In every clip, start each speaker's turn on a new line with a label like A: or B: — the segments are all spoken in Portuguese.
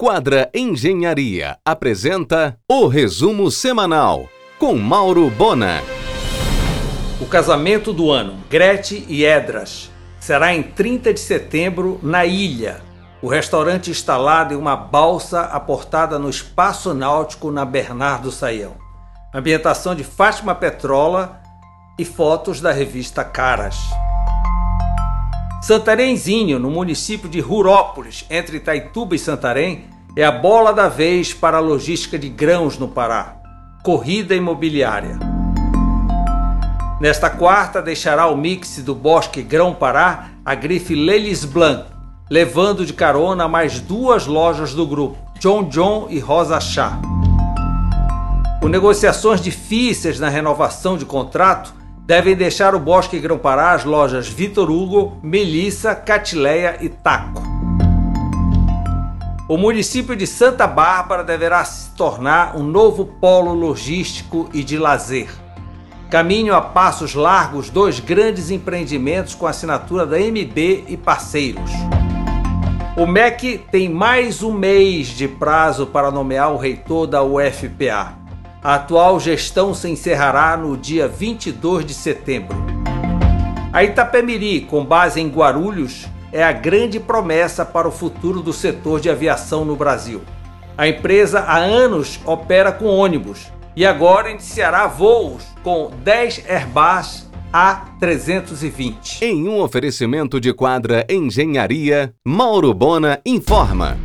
A: Quadra Engenharia apresenta o resumo semanal com Mauro Bona.
B: O casamento do ano, Grete e Edras, será em 30 de setembro na ilha. O restaurante instalado em uma balsa aportada no espaço náutico na Bernardo Saião. Ambientação de Fátima Petrola e fotos da revista Caras. Santarenzinho, no município de Rurópolis, entre Itaituba e Santarém, é a bola da vez para a logística de grãos no Pará. Corrida imobiliária. Nesta quarta, deixará o mix do Bosque Grão Pará a grife Lelis Blanc, levando de carona mais duas lojas do grupo, John John e Rosa Chá. Com negociações difíceis na renovação de contrato, devem deixar o Bosque Grão-Pará as lojas Vitor Hugo, Melissa, Catileia e Taco. O município de Santa Bárbara deverá se tornar um novo polo logístico e de lazer. Caminho a passos largos dois grandes empreendimentos com assinatura da MB e parceiros. O MEC tem mais um mês de prazo para nomear o reitor da UFPA. A atual gestão se encerrará no dia 22 de setembro. A Itapemiri, com base em Guarulhos, é a grande promessa para o futuro do setor de aviação no Brasil. A empresa há anos opera com ônibus e agora iniciará voos com 10 Airbus A320.
A: Em um oferecimento de quadra Engenharia, Mauro Bona informa.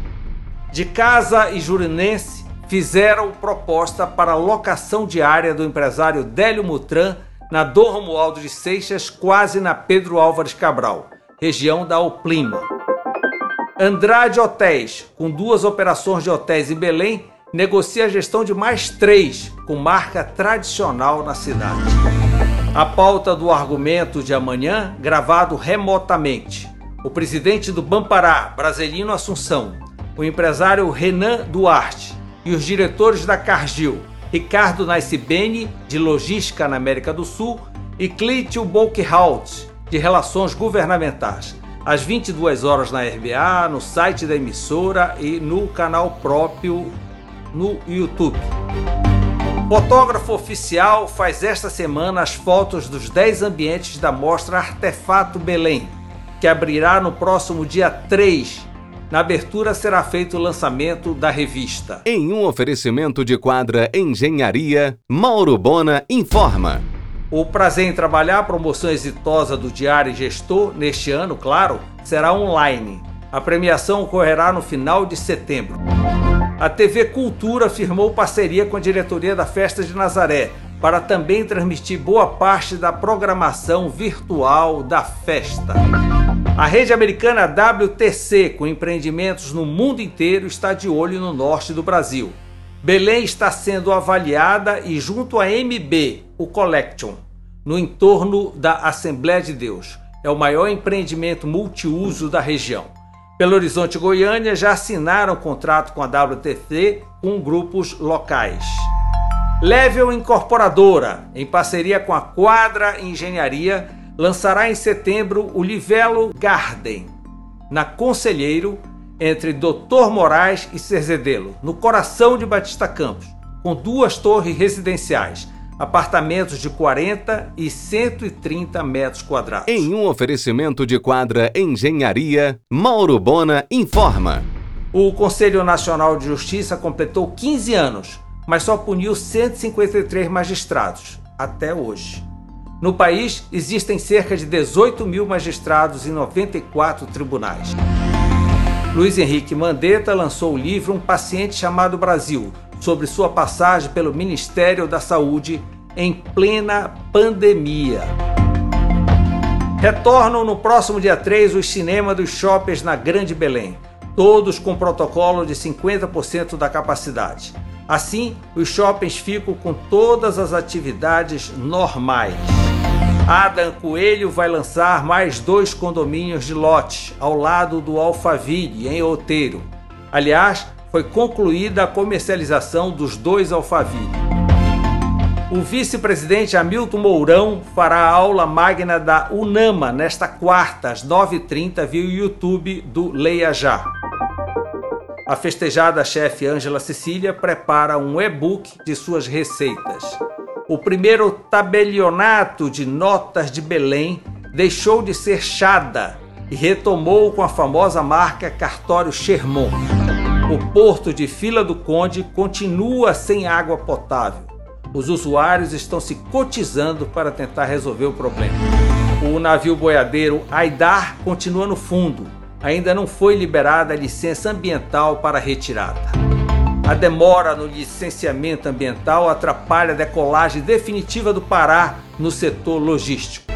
B: De casa e jurinense fizeram proposta para locação diária do empresário Délio Mutran na Dom Romualdo de Seixas, quase na Pedro Álvares Cabral, região da Oplima. Andrade Hotéis, com duas operações de hotéis em Belém, negocia a gestão de mais três, com marca tradicional na cidade. A pauta do argumento de amanhã, gravado remotamente. O presidente do Bampará, Brasilino Assunção, o empresário Renan Duarte, e os diretores da Cargill, Ricardo Nascibene, de Logística na América do Sul, e Clítio Bolkhout, de Relações Governamentais, às 22 horas na RBA, no site da emissora e no canal próprio no YouTube. Fotógrafo oficial faz esta semana as fotos dos 10 ambientes da mostra Artefato Belém, que abrirá no próximo dia 3 na abertura será feito o lançamento da revista.
A: Em um oferecimento de quadra Engenharia, Mauro Bona informa.
B: O prazer em trabalhar, a promoção exitosa do Diário Gestor, neste ano, claro, será online. A premiação ocorrerá no final de setembro. A TV Cultura firmou parceria com a diretoria da Festa de Nazaré para também transmitir boa parte da programação virtual da festa. A rede americana WTC, com empreendimentos no mundo inteiro, está de olho no norte do Brasil. Belém está sendo avaliada e junto à MB, o Collection, no entorno da Assembleia de Deus. É o maior empreendimento multiuso da região. Belo Horizonte e Goiânia já assinaram contrato com a WTC com grupos locais. Level Incorporadora, em parceria com a Quadra Engenharia, lançará em setembro o Livelo Garden, na Conselheiro, entre Doutor Moraes e Cerzedelo, no coração de Batista Campos, com duas torres residenciais, apartamentos de 40 e 130 metros quadrados.
A: Em um oferecimento de quadra Engenharia, Mauro Bona informa.
B: O Conselho Nacional de Justiça completou 15 anos, mas só puniu 153 magistrados até hoje. No país, existem cerca de 18 mil magistrados em 94 tribunais. Luiz Henrique Mandetta lançou o livro Um Paciente Chamado Brasil, sobre sua passagem pelo Ministério da Saúde em plena pandemia. Retornam no próximo dia 3 os cinemas dos shoppings na Grande Belém, todos com protocolo de 50% da capacidade. Assim, os shoppings ficam com todas as atividades normais. Adam Coelho vai lançar mais dois condomínios de lote ao lado do Alphaville, em Outeiro. Aliás, foi concluída a comercialização dos dois Alphaville. O vice-presidente Hamilton Mourão fará a aula magna da UNAMA nesta quarta, às 9h30, via YouTube do Leia Já. A festejada chefe Ângela Cecília prepara um e-book de suas receitas. O primeiro tabelionato de notas de Belém deixou de ser chada e retomou com a famosa marca Cartório Sherman. O porto de Fila do Conde continua sem água potável. Os usuários estão se cotizando para tentar resolver o problema. O navio boiadeiro Aidar continua no fundo. Ainda não foi liberada a licença ambiental para retirada. A demora no licenciamento ambiental atrapalha a decolagem definitiva do Pará no setor logístico.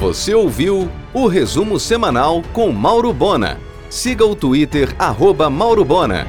A: Você ouviu o resumo semanal com Mauro Bona. Siga o Twitter, arroba Mauro Bona.